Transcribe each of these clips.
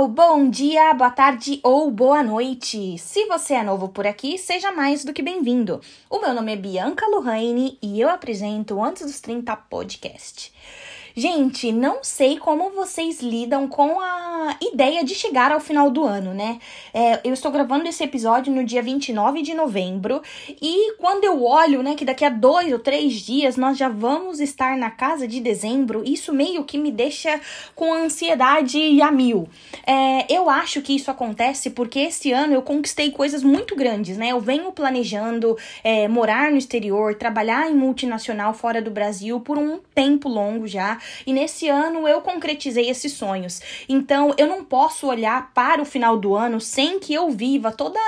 pessoal, bom dia, boa tarde ou boa noite. Se você é novo por aqui, seja mais do que bem-vindo. O meu nome é Bianca Lohane e eu apresento o Antes dos 30 Podcast. Gente, não sei como vocês lidam com a ideia de chegar ao final do ano, né? É, eu estou gravando esse episódio no dia 29 de novembro e quando eu olho, né, que daqui a dois ou três dias nós já vamos estar na casa de dezembro, isso meio que me deixa com ansiedade a mil. É, eu acho que isso acontece porque esse ano eu conquistei coisas muito grandes, né? Eu venho planejando é, morar no exterior, trabalhar em multinacional fora do Brasil por um tempo longo já. E nesse ano eu concretizei esses sonhos. Então eu não posso olhar para o final do ano sem que eu viva toda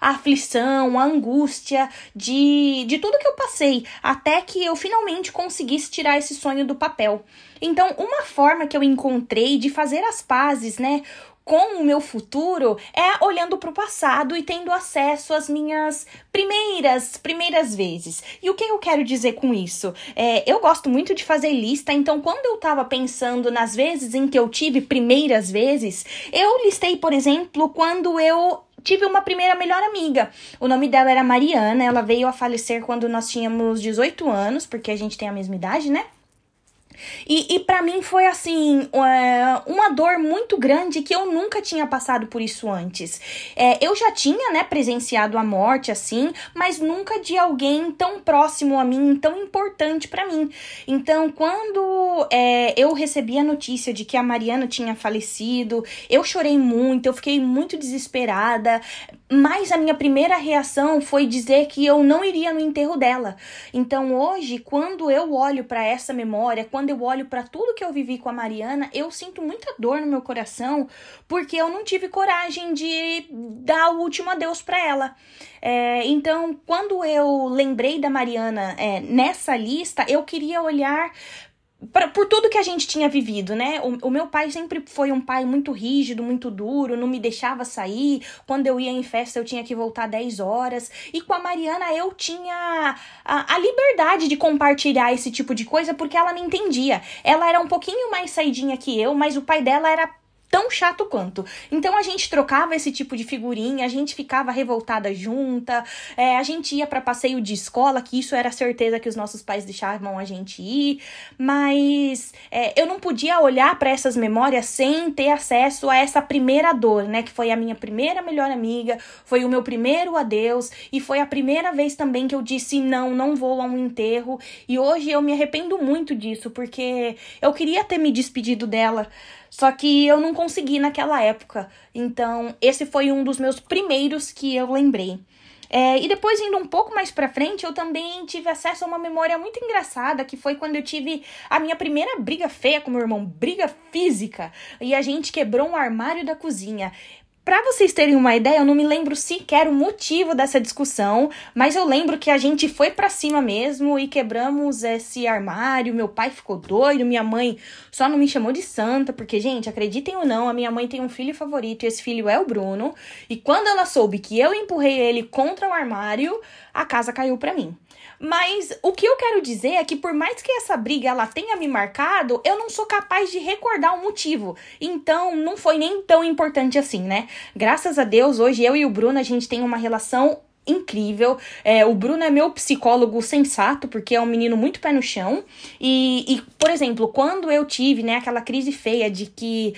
a aflição, a angústia de, de tudo que eu passei, até que eu finalmente conseguisse tirar esse sonho do papel. Então, uma forma que eu encontrei de fazer as pazes, né, com o meu futuro é olhando para o passado e tendo acesso às minhas primeiras, primeiras vezes. E o que eu quero dizer com isso? É, eu gosto muito de fazer lista, então quando eu estava pensando nas vezes em que eu tive primeiras vezes, eu listei, por exemplo, quando eu tive uma primeira melhor amiga. O nome dela era Mariana, ela veio a falecer quando nós tínhamos 18 anos, porque a gente tem a mesma idade, né? E, e para mim foi assim, é, uma dor muito grande que eu nunca tinha passado por isso antes. É, eu já tinha, né, presenciado a morte assim, mas nunca de alguém tão próximo a mim, tão importante para mim. Então, quando é, eu recebi a notícia de que a Mariana tinha falecido, eu chorei muito, eu fiquei muito desesperada. Mas a minha primeira reação foi dizer que eu não iria no enterro dela. Então, hoje, quando eu olho para essa memória, quando eu olho para tudo que eu vivi com a Mariana, eu sinto muita dor no meu coração, porque eu não tive coragem de dar o último adeus para ela. É, então, quando eu lembrei da Mariana é, nessa lista, eu queria olhar pra, por tudo que a gente tinha vivido, né? O, o, meu pai sempre foi um pai muito rígido, muito duro, não me deixava sair. Quando eu ia em festa, eu tinha que voltar 10 horas. E com a Mariana, eu tinha a, a liberdade de compartilhar esse tipo de coisa porque ela me entendia. Ela era um pouquinho mais saidinha que eu, mas o pai dela era tão chato quanto. Então a gente trocava esse tipo de figurinha, a gente ficava revoltada junta, é, a gente ia para passeio de escola, que isso era certeza que os nossos pais deixavam a gente ir, mas é, eu não podia olhar para essas memórias sem ter acesso a essa primeira dor, né? Que foi a minha primeira melhor amiga, foi o meu primeiro adeus e foi a primeira vez também que eu disse não, não vou a um enterro. E hoje eu me arrependo muito disso, porque eu queria ter me despedido dela só que eu não consegui naquela época. Então, esse foi um dos meus primeiros que eu lembrei. É, e depois, indo um pouco mais pra frente, eu também tive acesso a uma memória muito engraçada, que foi quando eu tive a minha primeira briga feia com meu irmão, briga física, e a gente quebrou um armário da cozinha. Para vocês terem uma ideia, eu não me lembro sequer o motivo dessa discussão, mas eu lembro que a gente foi para cima mesmo e quebramos esse armário. Meu pai ficou doido, minha mãe só não me chamou de santa, porque, gente, acreditem ou não, a minha mãe tem um filho favorito e esse filho é o Bruno. E quando ela soube que eu empurrei ele contra o armário, a casa caiu para mim. Mas o que eu quero dizer é que por mais que essa briga ela tenha me marcado, eu não sou capaz de recordar o motivo. Então, não foi nem tão importante assim, né? Graças a Deus, hoje eu e o Bruno a gente tem uma relação incrível. É, o Bruno é meu psicólogo sensato, porque é um menino muito pé no chão. E, e, por exemplo, quando eu tive né, aquela crise feia de que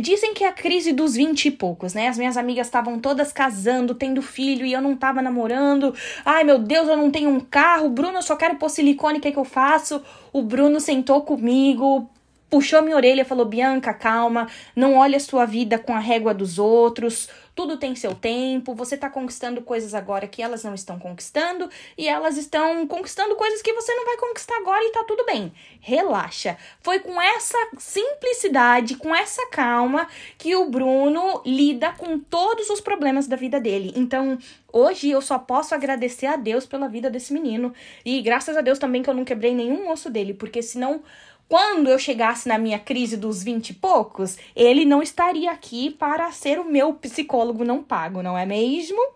Dizem que é a crise dos vinte e poucos, né? As minhas amigas estavam todas casando, tendo filho e eu não tava namorando. Ai, meu Deus, eu não tenho um carro. Bruno, eu só quero pôr silicone, o que, é que eu faço? O Bruno sentou comigo, puxou minha orelha e falou: Bianca, calma, não olhe a sua vida com a régua dos outros. Tudo tem seu tempo, você está conquistando coisas agora que elas não estão conquistando e elas estão conquistando coisas que você não vai conquistar agora e tá tudo bem. Relaxa. Foi com essa simplicidade, com essa calma que o Bruno lida com todos os problemas da vida dele. Então, hoje eu só posso agradecer a Deus pela vida desse menino e graças a Deus também que eu não quebrei nenhum osso dele, porque senão quando eu chegasse na minha crise dos vinte e poucos, ele não estaria aqui para ser o meu psicólogo não pago, não é mesmo?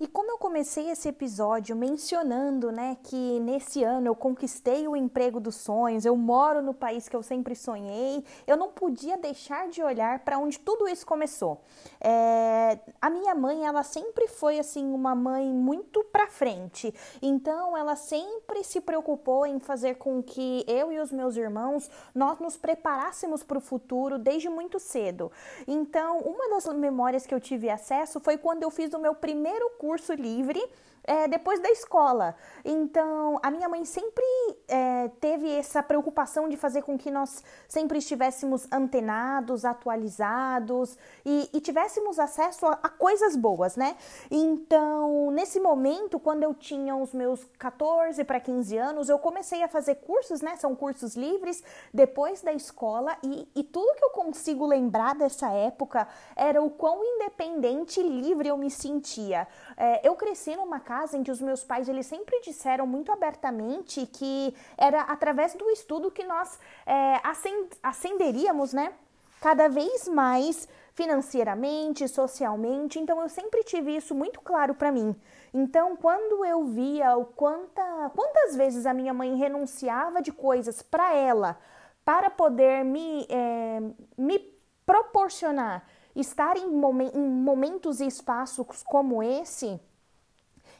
E como eu comecei esse episódio mencionando, né, que nesse ano eu conquistei o emprego dos sonhos, eu moro no país que eu sempre sonhei, eu não podia deixar de olhar para onde tudo isso começou. É, a minha mãe, ela sempre foi assim uma mãe muito para frente, então ela sempre se preocupou em fazer com que eu e os meus irmãos nós nos preparássemos para o futuro desde muito cedo. Então, uma das memórias que eu tive acesso foi quando eu fiz o meu primeiro curso curso livre é, depois da escola. Então, a minha mãe sempre é, teve essa preocupação de fazer com que nós sempre estivéssemos antenados, atualizados e, e tivéssemos acesso a, a, coisas boas, né? Então, nesse momento, quando eu tinha os meus 14 para 15 anos, eu comecei a fazer cursos, né? São cursos livres depois da escola e, e tudo que eu consigo lembrar dessa época era o quão independente e livre eu me sentia. É, eu cresci numa casa em que os meus pais eles sempre disseram muito abertamente que era através do estudo que nós é, ascenderíamos, né? Cada vez mais financeiramente, socialmente. Então eu sempre tive isso muito claro para mim. Então, quando eu via o quanta, quantas vezes a minha mãe renunciava de coisas para ela, para poder me, é, me proporcionar estar em, momen em momentos e espaços como esse,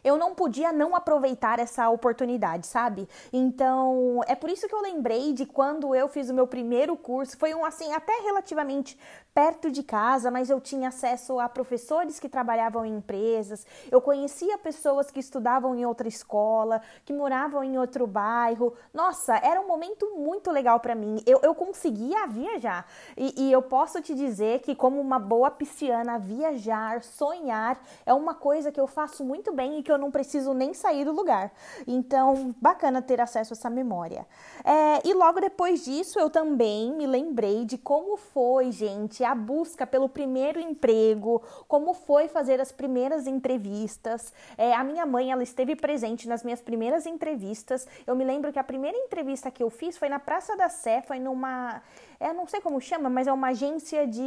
eu não podia não aproveitar essa oportunidade, sabe? Então, é por isso que eu lembrei de quando eu fiz o meu primeiro curso, foi um assim, até relativamente perto de casa, mas eu tinha acesso a professores que trabalhavam em empresas, eu conhecia pessoas que estudavam em outra escola, que moravam em outro bairro. Nossa, era um momento muito legal para mim. Eu, eu conseguia viajar. E, e eu posso te dizer que, como uma boa pisciana, viajar, sonhar é uma coisa que eu faço muito bem e que eu não preciso nem sair do lugar. Então, bacana ter acesso a essa memória. É, e logo depois disso, eu também me lembrei de como foi, gente, a busca pelo primeiro emprego, como foi fazer as primeiras entrevistas. É, a minha mãe, ela esteve presente nas minhas primeiras entrevistas. Eu me lembro que a primeira entrevista que eu fiz foi na Praça da Sé, foi numa, é, não sei como chama, mas é uma agência de,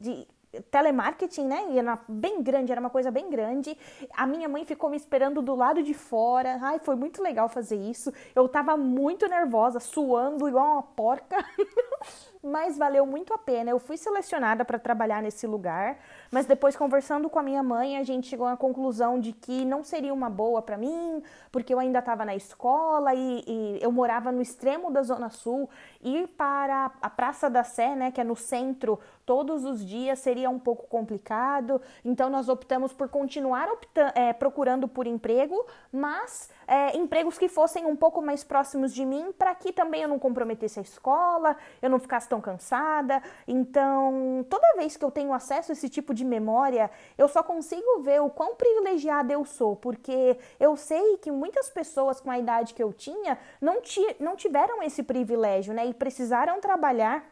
de telemarketing, né? E era bem grande, era uma coisa bem grande. A minha mãe ficou me esperando do lado de fora. Ai, foi muito legal fazer isso. Eu tava muito nervosa, suando igual uma porca. mas valeu muito a pena. Eu fui selecionada para trabalhar nesse lugar, mas depois conversando com a minha mãe, a gente chegou à conclusão de que não seria uma boa para mim, porque eu ainda estava na escola e, e, eu morava no extremo da Zona Sul. Ir para a Praça da Sé, né, que é no centro, todos os dias seria um pouco complicado. Então nós optamos por continuar é, procurando por emprego, mas é, empregos que fossem um pouco mais próximos de mim, para que também eu não comprometesse a escola, eu não ficasse tão cansada. Então, toda vez que eu tenho acesso a esse tipo de memória, eu só consigo ver o quão privilegiada eu sou, porque eu sei que muitas pessoas com a idade que eu tinha não, não tiveram esse privilégio, né? E precisaram trabalhar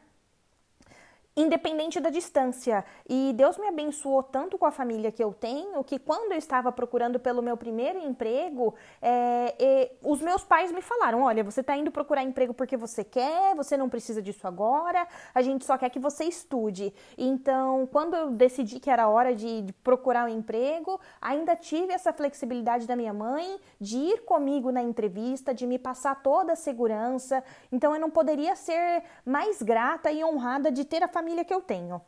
independente da distância. E Deus me abençoou tanto com a família que eu tenho que quando eu estava procurando pelo meu primeiro emprego, é, os meus pais me falaram: olha, você está indo procurar emprego porque você quer, você não precisa disso agora, a gente só quer que você estude. Então, quando eu decidi que era hora de, de procurar um emprego, ainda tive essa flexibilidade da minha mãe de ir comigo na entrevista, de me passar toda a segurança. Então, eu não poderia ser mais grata e honrada de ter a família família que eu tenho.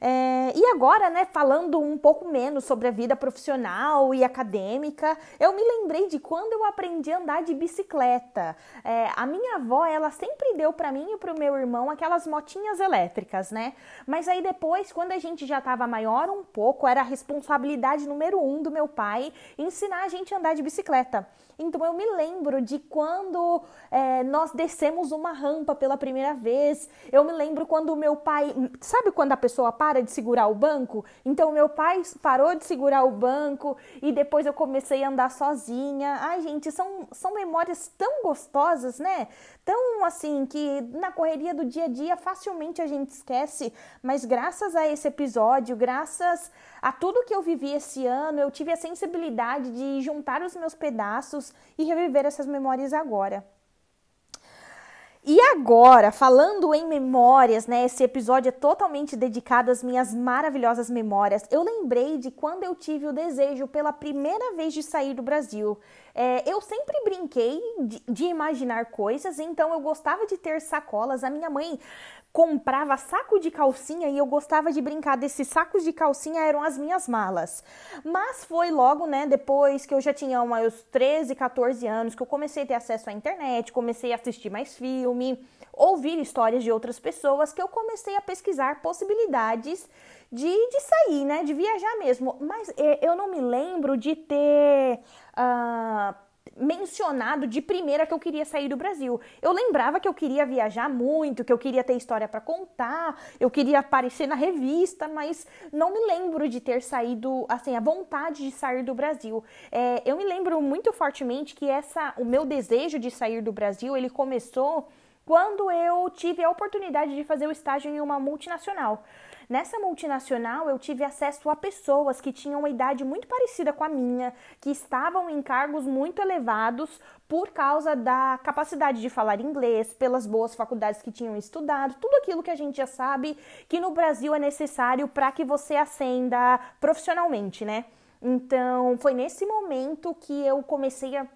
É, e agora, né, falando um pouco menos sobre a vida profissional e acadêmica, eu me lembrei de quando eu aprendi a andar de bicicleta. É, a minha avó, ela sempre deu para mim e para o meu irmão aquelas motinhas elétricas, né? Mas aí depois, quando a gente já estava maior um pouco, era a responsabilidade número um do meu pai ensinar a gente a andar de bicicleta. Então eu me lembro de quando é, nós descemos uma rampa pela primeira vez. Eu me lembro quando o meu pai. Sabe quando a pessoa para de segurar o banco? Então meu pai parou de segurar o banco e depois eu comecei a andar sozinha. Ai, gente, são, são memórias tão gostosas, né? Tão assim que na correria do dia a dia facilmente a gente esquece. Mas graças a esse episódio, graças a tudo que eu vivi esse ano, eu tive a sensibilidade de juntar os meus pedaços e reviver essas memórias agora. E agora, falando em memórias, né? Esse episódio é totalmente dedicado às minhas maravilhosas memórias. Eu lembrei de quando eu tive o desejo pela primeira vez de sair do Brasil. É, eu sempre brinquei de, de, imaginar coisas, então eu gostava de ter sacolas. A minha mãe comprava saco de calcinha e eu gostava de brincar desses sacos de calcinha, eram as minhas malas. Mas foi logo, né, depois que eu já tinha uns 13, 14 anos, que eu comecei a ter acesso à internet, comecei a assistir mais filme, ouvir histórias de outras pessoas, que eu comecei a pesquisar possibilidades de, de sair, né, de viajar mesmo. Mas é, eu não me lembro de ter. Uh, mencionado de primeira que eu queria sair do Brasil. Eu lembrava que eu queria viajar muito, que eu queria ter história para contar, eu queria aparecer na revista, mas não me lembro de ter saído, assim, a vontade de sair do Brasil. É, eu me lembro muito fortemente que essa, o meu desejo de sair do Brasil, ele começou quando eu tive a oportunidade de fazer o estágio em uma multinacional. Nessa multinacional, eu tive acesso a pessoas que tinham uma idade muito parecida com a minha, que estavam em cargos muito elevados por causa da capacidade de falar inglês, pelas boas faculdades que tinham estudado, tudo aquilo que a gente já sabe que no Brasil é necessário para que você ascenda profissionalmente, né? Então, foi nesse momento que eu comecei a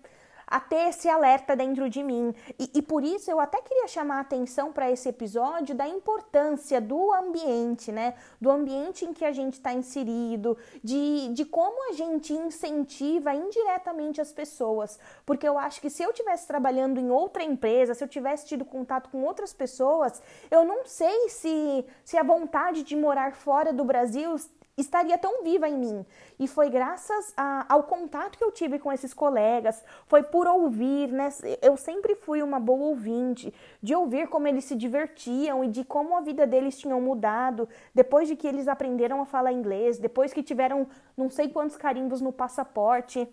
a ter esse alerta dentro de mim. E, e por isso eu até queria chamar a atenção para esse episódio da importância do ambiente, né? Do ambiente em que a gente está inserido, de, de como a gente incentiva indiretamente as pessoas. Porque eu acho que se eu tivesse trabalhando em outra empresa, se eu tivesse tido contato com outras pessoas, eu não sei se, se a vontade de morar fora do Brasil estaria tão viva em mim. E foi graças a, ao contato que eu tive com esses colegas, foi por ouvir, né? Eu sempre fui uma boa ouvinte, de ouvir como eles se divertiam e de como a vida deles tinha mudado depois de que eles aprenderam a falar inglês, depois que tiveram não sei quantos carimbos no passaporte.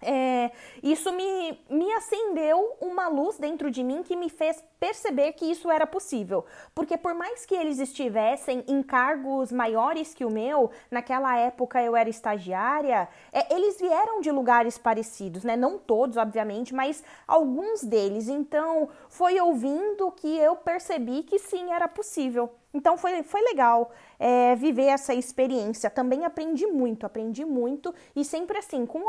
É, isso me, me acendeu uma luz dentro de mim que me fez perceber que isso era possível. Porque por mais que eles estivessem em cargos maiores que o meu, naquela época eu era estagiária, é, eles vieram de lugares parecidos, né? Não todos, obviamente, mas alguns deles. Então foi ouvindo que eu percebi que sim, era possível. Então foi, foi legal é, viver essa experiência. Também aprendi muito, aprendi muito e sempre assim, com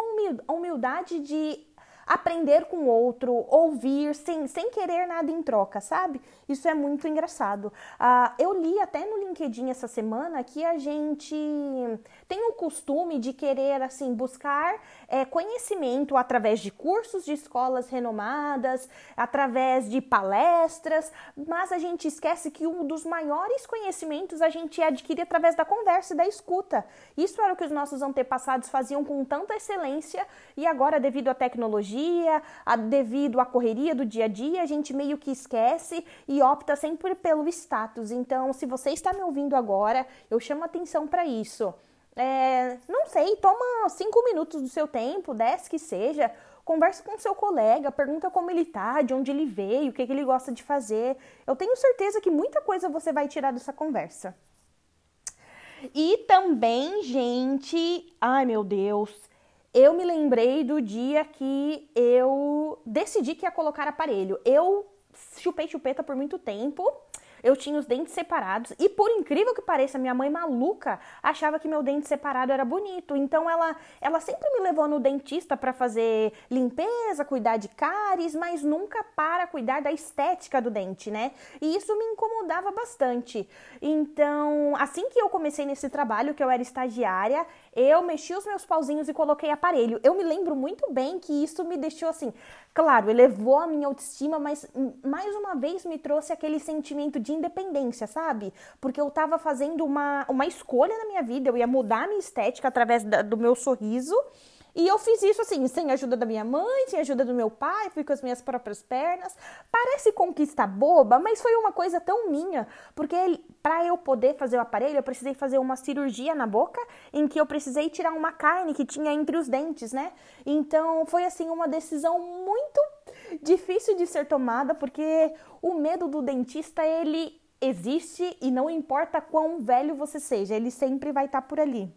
a humildade de aprender com outro, ouvir sem, sem querer nada em troca, sabe? Isso é muito engraçado. Uh, eu li até no LinkedIn essa semana que a gente tem o costume de querer assim buscar é, conhecimento através de cursos de escolas renomadas, através de palestras, mas a gente esquece que um dos maiores conhecimentos a gente adquire através da conversa e da escuta. Isso era o que os nossos antepassados faziam com tanta excelência e agora, devido à tecnologia, a, devido à correria do dia a dia, a gente meio que esquece e opta sempre pelo status. Então, se você está me ouvindo agora, eu chamo atenção para isso. É, não sei, toma cinco minutos do seu tempo, dez que seja, conversa com seu colega, pergunta como ele tá, de onde ele veio, o que, que ele gosta de fazer. Eu tenho certeza que muita coisa você vai tirar dessa conversa. E também, gente, ai meu Deus, eu me lembrei do dia que eu decidi que ia colocar aparelho. Eu chupei chupeta por muito tempo eu tinha os dentes separados e por incrível que pareça, minha mãe maluca achava que meu dente separado era bonito. Então ela ela sempre me levou no dentista para fazer limpeza, cuidar de cáries, mas nunca para cuidar da estética do dente, né? E isso me incomodava bastante. Então, assim que eu comecei nesse trabalho, que eu era estagiária, eu mexi os meus pauzinhos e coloquei aparelho. Eu me lembro muito bem que isso me deixou assim, claro, elevou a minha autoestima, mas mais uma vez me trouxe aquele sentimento de independência, sabe? Porque eu tava fazendo uma, uma escolha na minha vida, eu ia mudar a minha estética através da, do meu sorriso. E eu fiz isso assim, sem a ajuda da minha mãe, sem a ajuda do meu pai, fui com as minhas próprias pernas. Parece conquista boba, mas foi uma coisa tão minha, porque para eu poder fazer o aparelho, eu precisei fazer uma cirurgia na boca, em que eu precisei tirar uma carne que tinha entre os dentes, né? Então foi assim uma decisão muito difícil de ser tomada, porque o medo do dentista ele existe e não importa quão velho você seja, ele sempre vai estar tá por ali.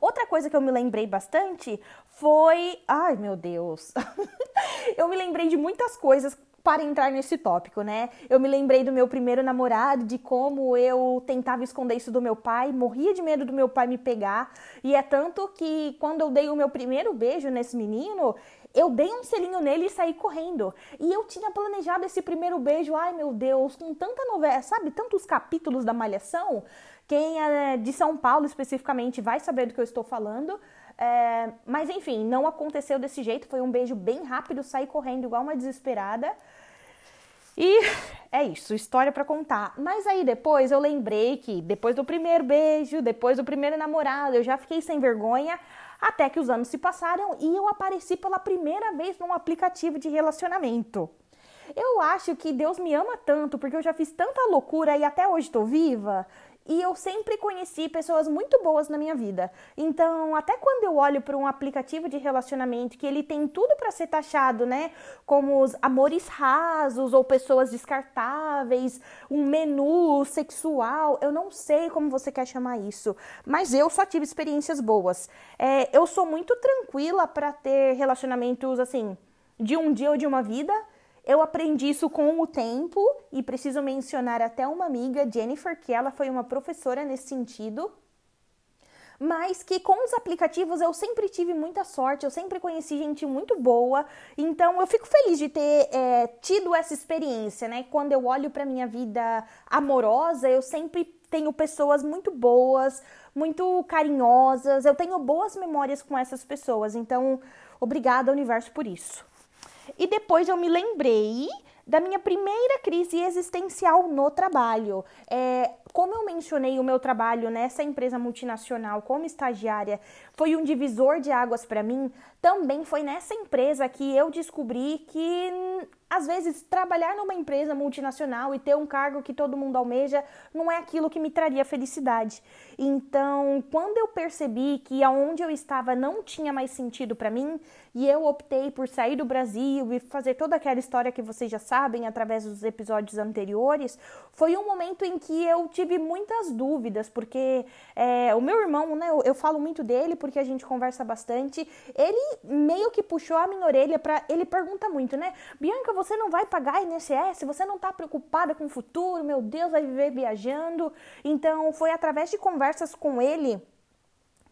Outra coisa que eu me lembrei bastante foi. Ai, meu Deus! eu me lembrei de muitas coisas para entrar nesse tópico, né? Eu me lembrei do meu primeiro namorado, de como eu tentava esconder isso do meu pai, morria de medo do meu pai me pegar, e é tanto que quando eu dei o meu primeiro beijo nesse menino, eu dei um selinho nele e saí correndo. E eu tinha planejado esse primeiro beijo, ai meu Deus, com tanta novela, sabe, tantos capítulos da Malhação. Quem é de São Paulo especificamente vai saber do que eu estou falando. É, mas enfim, não aconteceu desse jeito. Foi um beijo bem rápido, saí correndo igual uma desesperada. E é isso, história para contar. Mas aí depois eu lembrei que depois do primeiro beijo, depois do primeiro namorado, eu já fiquei sem vergonha. Até que os anos se passaram e eu apareci pela primeira vez num aplicativo de relacionamento. Eu acho que Deus me ama tanto porque eu já fiz tanta loucura e até hoje estou viva e eu sempre conheci pessoas muito boas na minha vida. Então, até quando eu olho para um aplicativo de relacionamento que ele tem tudo para ser taxado, né, como os amores rasos ou pessoas descartáveis, um menu sexual, eu não sei como você quer chamar isso, mas eu só tive experiências boas. É, eu sou muito tranquila para ter relacionamentos assim de um dia ou de uma vida. Eu aprendi isso com o tempo e preciso mencionar até uma amiga, Jennifer, que ela foi uma professora nesse sentido. Mas que com os aplicativos eu sempre tive muita sorte, eu sempre conheci gente muito boa, então eu fico feliz de ter é, tido essa experiência, né? Quando eu olho para minha vida amorosa, eu sempre tenho pessoas muito boas, muito carinhosas, eu tenho boas memórias com essas pessoas, então obrigada, universo, por isso. E depois eu me lembrei da minha primeira crise existencial no trabalho. É, como eu mencionei, o meu trabalho nessa empresa multinacional como estagiária foi um divisor de águas para mim. Também foi nessa empresa que eu descobri que às vezes trabalhar numa empresa multinacional e ter um cargo que todo mundo almeja não é aquilo que me traria felicidade. Então, quando eu percebi que aonde eu estava não tinha mais sentido para mim, e eu optei por sair do Brasil e fazer toda aquela história que vocês já sabem através dos episódios anteriores, foi um momento em que eu tive muitas dúvidas, porque é, o meu irmão, né, eu, eu falo muito dele porque a gente conversa bastante, ele meio que puxou a minha orelha para ele pergunta muito, né? Bianca, você não vai pagar INSS? Você não tá preocupada com o futuro? Meu Deus, vai viver viajando? Então, foi através de conversas com ele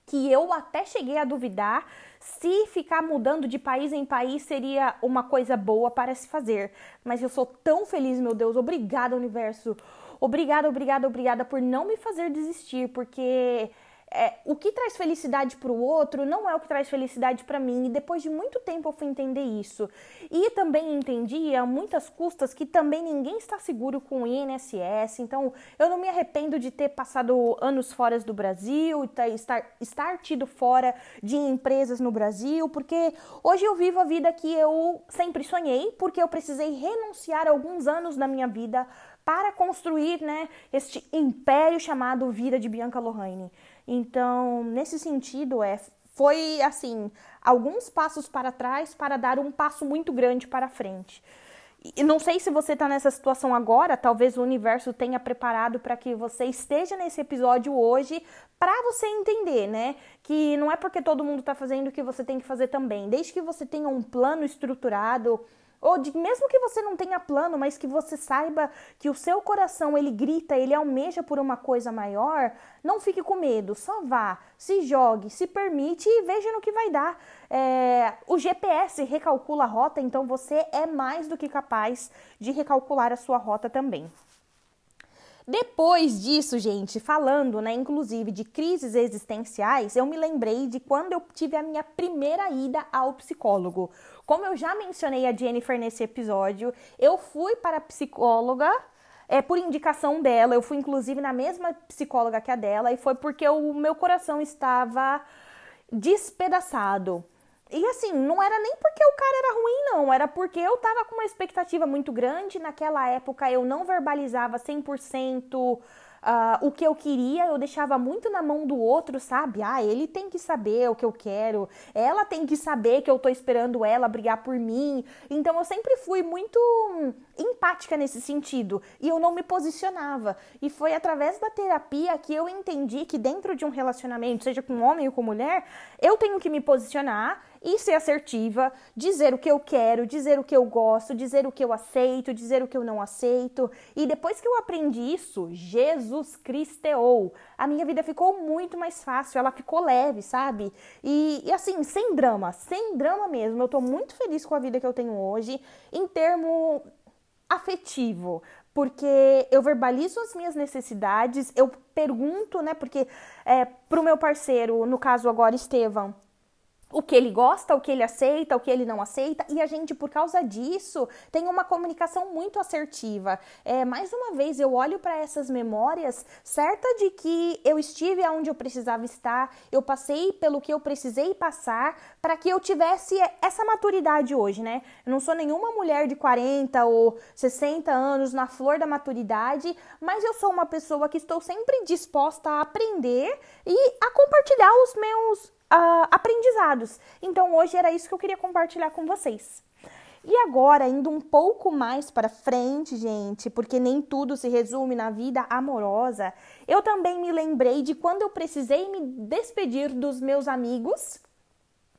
que eu até cheguei a duvidar se ficar mudando de país em país seria uma coisa boa para se fazer. Mas eu sou tão feliz, meu Deus. Obrigada, universo. Obrigada, obrigada, obrigada por não me fazer desistir, porque é, o que traz felicidade para o outro não é o que traz felicidade para mim. E depois de muito tempo eu fui entender isso. E também entendi a muitas custas que também ninguém está seguro com o INSS. Então eu não me arrependo de ter passado anos fora do Brasil, estar, estar tido fora de empresas no Brasil, porque hoje eu vivo a vida que eu sempre sonhei, porque eu precisei renunciar alguns anos da minha vida para construir né, este império chamado Vida de Bianca Lohane. Então, nesse sentido, é, foi assim, alguns passos para trás para dar um passo muito grande para frente. E não sei se você está nessa situação agora, talvez o universo tenha preparado para que você esteja nesse episódio hoje para você entender, né? Que não é porque todo mundo está fazendo que você tem que fazer também. Desde que você tenha um plano estruturado, ou de, mesmo que você não tenha plano, mas que você saiba que o seu coração ele grita, ele almeja por uma coisa maior, não fique com medo, só vá, se jogue, se permite e veja no que vai dar. É, o GPS recalcula a rota, então você é mais do que capaz de recalcular a sua rota também. Depois disso, gente, falando, né, inclusive de crises existenciais, eu me lembrei de quando eu tive a minha primeira ida ao psicólogo. Como eu já mencionei a Jennifer nesse episódio, eu fui para a psicóloga é, por indicação dela. Eu fui, inclusive, na mesma psicóloga que a dela, e foi porque o meu coração estava despedaçado. E assim, não era nem porque o cara era ruim, não. Era porque eu tava com uma expectativa muito grande. Naquela época eu não verbalizava 100% Uh, o que eu queria, eu deixava muito na mão do outro, sabe? Ah, ele tem que saber o que eu quero, ela tem que saber que eu tô esperando ela brigar por mim. Então eu sempre fui muito empática nesse sentido e eu não me posicionava. E foi através da terapia que eu entendi que dentro de um relacionamento, seja com homem ou com mulher, eu tenho que me posicionar e ser assertiva, dizer o que eu quero, dizer o que eu gosto, dizer o que eu aceito, dizer o que eu não aceito. E depois que eu aprendi isso, Jesus Cristeou. A minha vida ficou muito mais fácil, ela ficou leve, sabe? E, e assim, sem drama, sem drama mesmo. Eu tô muito feliz com a vida que eu tenho hoje, em termo afetivo, porque eu verbalizo as minhas necessidades, eu pergunto, né? Porque é, pro meu parceiro, no caso agora, Estevam, o que ele gosta, o que ele aceita, o que ele não aceita, e a gente, por causa disso, tem uma comunicação muito assertiva. É, mais uma vez, eu olho para essas memórias certa de que eu estive onde eu precisava estar, eu passei pelo que eu precisei passar para que eu tivesse essa maturidade hoje, né? Eu não sou nenhuma mulher de 40 ou 60 anos na flor da maturidade, mas eu sou uma pessoa que estou sempre disposta a aprender e a compartilhar os meus uh, aprendizados. Então hoje era isso que eu queria compartilhar com vocês. E agora, indo um pouco mais para frente, gente, porque nem tudo se resume na vida amorosa, eu também me lembrei de quando eu precisei me despedir dos meus amigos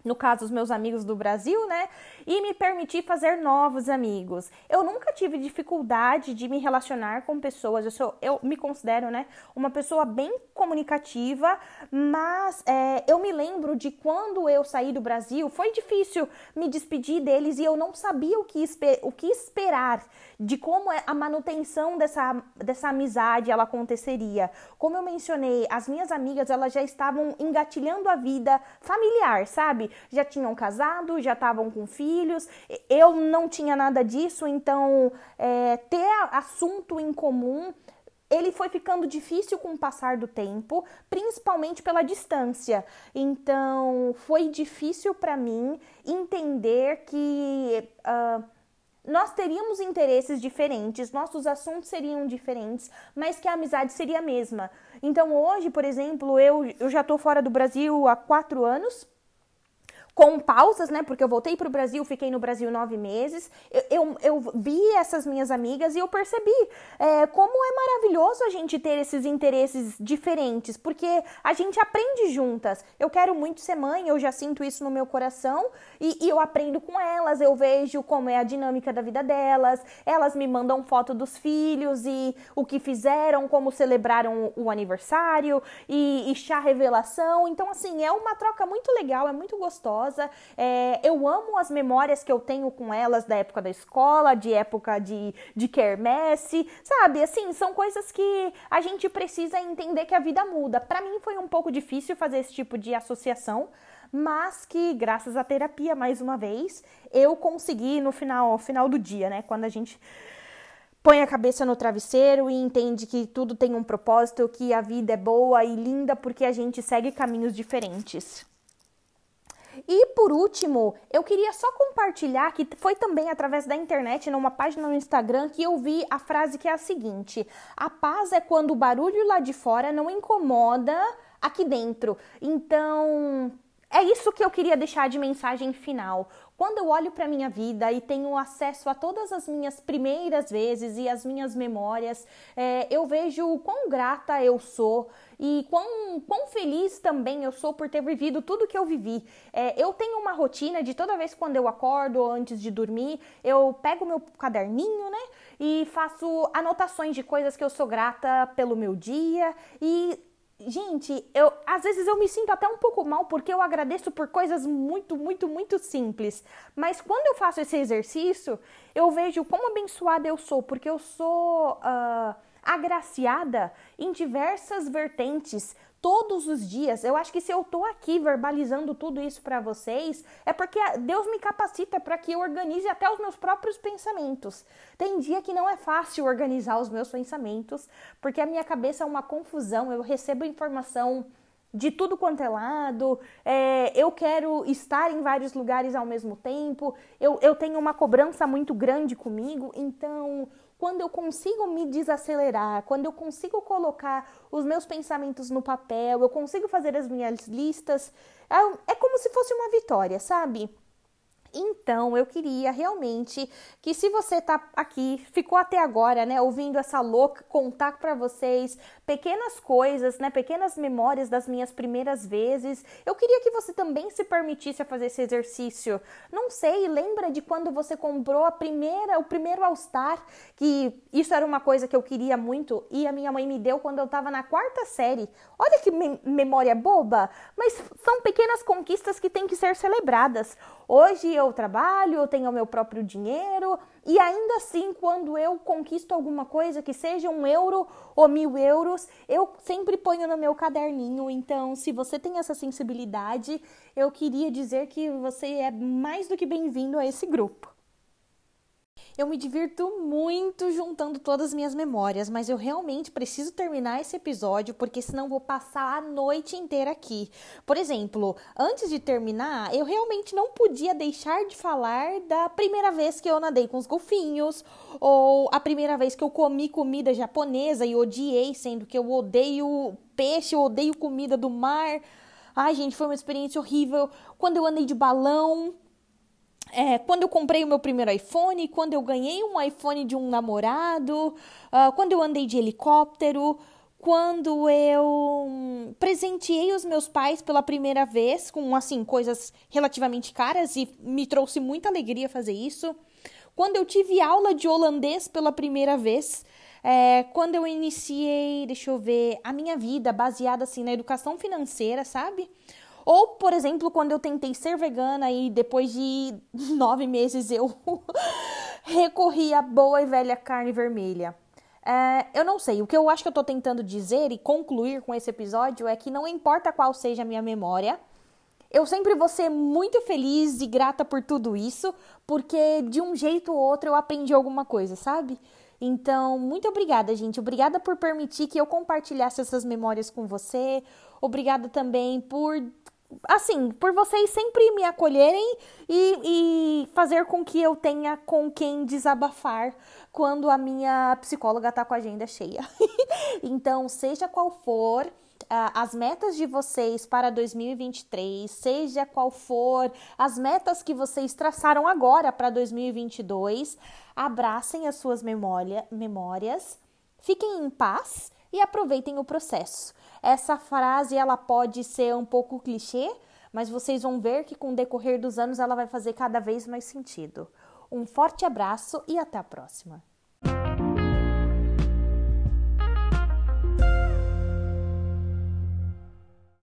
no caso, os meus amigos do Brasil, né? E me permitir fazer novos amigos. Eu nunca tive dificuldade de me relacionar com pessoas. Eu, sou, eu me considero, né, uma pessoa bem comunicativa, mas é, eu me lembro de quando eu saí do Brasil, foi difícil me despedir deles e eu não sabia o que, o que esperar de como é a manutenção dessa, dessa amizade ela aconteceria. Como eu mencionei, as minhas amigas elas já estavam engatilhando a vida familiar, sabe? Já tinham casado, já estavam com filhos. Eu não tinha nada disso, então é, ter assunto em comum ele foi ficando difícil com o passar do tempo, principalmente pela distância. Então, foi difícil para mim entender que uh, nós teríamos interesses diferentes, nossos assuntos seriam diferentes, mas que a amizade seria a mesma. Então hoje, por exemplo, eu, eu já estou fora do Brasil há quatro anos com pausas, né? Porque eu voltei para o Brasil, fiquei no Brasil nove meses. Eu, eu, eu vi essas minhas amigas e eu percebi é, como é maravilhoso a gente ter esses interesses diferentes, porque a gente aprende juntas. Eu quero muito ser mãe, eu já sinto isso no meu coração e, e eu aprendo com elas, eu vejo como é a dinâmica da vida delas, elas me mandam foto dos filhos e o que fizeram, como celebraram o aniversário e, e chá revelação. Então, assim, é uma troca muito legal, é muito gostosa maravilhosa. É, eu amo as memórias que eu tenho com elas da época da escola, de época de, de quermesse, sabe? Assim, são coisas que a gente precisa entender que a vida muda. Para mim foi um pouco difícil fazer esse tipo de associação, mas que graças à terapia, mais uma vez, eu consegui no final, final do dia, né? Quando a gente põe a cabeça no travesseiro e entende que tudo tem um propósito, que a vida é boa e linda porque a gente segue caminhos diferentes. E por último, eu queria só compartilhar que foi também através da internet, numa página no Instagram, que eu vi a frase que é a seguinte: A paz é quando o barulho lá de fora não incomoda aqui dentro. Então, é isso que eu queria deixar de mensagem final. Quando eu olho para minha vida e tenho acesso a todas as minhas primeiras vezes e as minhas memórias, é, eu vejo o quão grata eu sou e quão, quão feliz também eu sou por ter vivido tudo que eu vivi. É, eu tenho uma rotina de toda vez quando eu acordo ou antes de dormir, eu pego meu caderninho, né, e faço anotações de coisas que eu sou grata pelo meu dia e Gente, eu às vezes eu me sinto até um pouco mal porque eu agradeço por coisas muito, muito, muito simples. Mas quando eu faço esse exercício, eu vejo como abençoada eu sou, porque eu sou uh, agraciada em diversas vertentes todos os dias. Eu acho que se eu tô aqui verbalizando tudo isso para vocês, é porque Deus me capacita para que eu organize até os meus próprios pensamentos. Tem dia que não é fácil organizar os meus pensamentos, porque a minha cabeça é uma confusão, eu recebo informação de tudo quanto é lado, é, eu quero estar em vários lugares ao mesmo tempo, eu, eu tenho uma cobrança muito grande comigo, então quando eu consigo me desacelerar, quando eu consigo colocar os meus pensamentos no papel, eu consigo fazer as minhas listas, é, é como se fosse uma vitória, sabe? Então, eu queria realmente que se você tá aqui, ficou até agora, né, ouvindo essa louca contar para vocês pequenas coisas, né, pequenas memórias das minhas primeiras vezes, eu queria que você também se permitisse a fazer esse exercício. Não sei, lembra de quando você comprou a primeira, o primeiro All Star, que isso era uma coisa que eu queria muito e a minha mãe me deu quando eu tava na quarta série. Olha que me memória boba, mas são pequenas conquistas que têm que ser celebradas. Hoje eu trabalho, eu tenho o meu próprio dinheiro e ainda assim, quando eu conquisto alguma coisa, que seja um euro ou mil euros, eu sempre ponho no meu caderninho. Então, se você tem essa sensibilidade, eu queria dizer que você é mais do que bem-vindo a esse grupo. Eu me divirto muito juntando todas as minhas memórias, mas eu realmente preciso terminar esse episódio porque senão vou passar a noite inteira aqui. Por exemplo, antes de terminar, eu realmente não podia deixar de falar da primeira vez que eu nadei com os golfinhos, ou a primeira vez que eu comi comida japonesa e odiei, sendo que eu odeio peixe, eu odeio comida do mar. Ai, gente, foi uma experiência horrível. Quando eu andei de balão, é, quando eu comprei o meu primeiro iPhone, quando eu ganhei um iPhone de um namorado, uh, quando eu andei de helicóptero, quando eu presenteei os meus pais pela primeira vez com assim coisas relativamente caras e me trouxe muita alegria fazer isso. Quando eu tive aula de holandês pela primeira vez, é, quando eu iniciei, deixa eu ver, a minha vida baseada assim na educação financeira, sabe? Ou, por exemplo, quando eu tentei ser vegana e depois de nove meses eu recorri à boa e velha carne vermelha. É, eu não sei, o que eu acho que eu tô tentando dizer e concluir com esse episódio é que não importa qual seja a minha memória, eu sempre vou ser muito feliz e grata por tudo isso, porque de um jeito ou outro eu aprendi alguma coisa, sabe? Então, muito obrigada, gente. Obrigada por permitir que eu compartilhasse essas memórias com você. Obrigada também por assim, por vocês sempre me acolherem e, e, fazer com que eu tenha com quem desabafar quando a minha psicóloga tá com a agenda cheia. então, seja qual for uh, as metas de vocês para 2023, seja qual for as metas que vocês traçaram agora para 2022, abracem as suas memória, memórias, fiquem em paz e aproveitem o processo. Essa frase ela pode ser um pouco clichê, mas vocês vão ver que com o decorrer dos anos ela vai fazer cada vez mais sentido. Um forte abraço e até a próxima.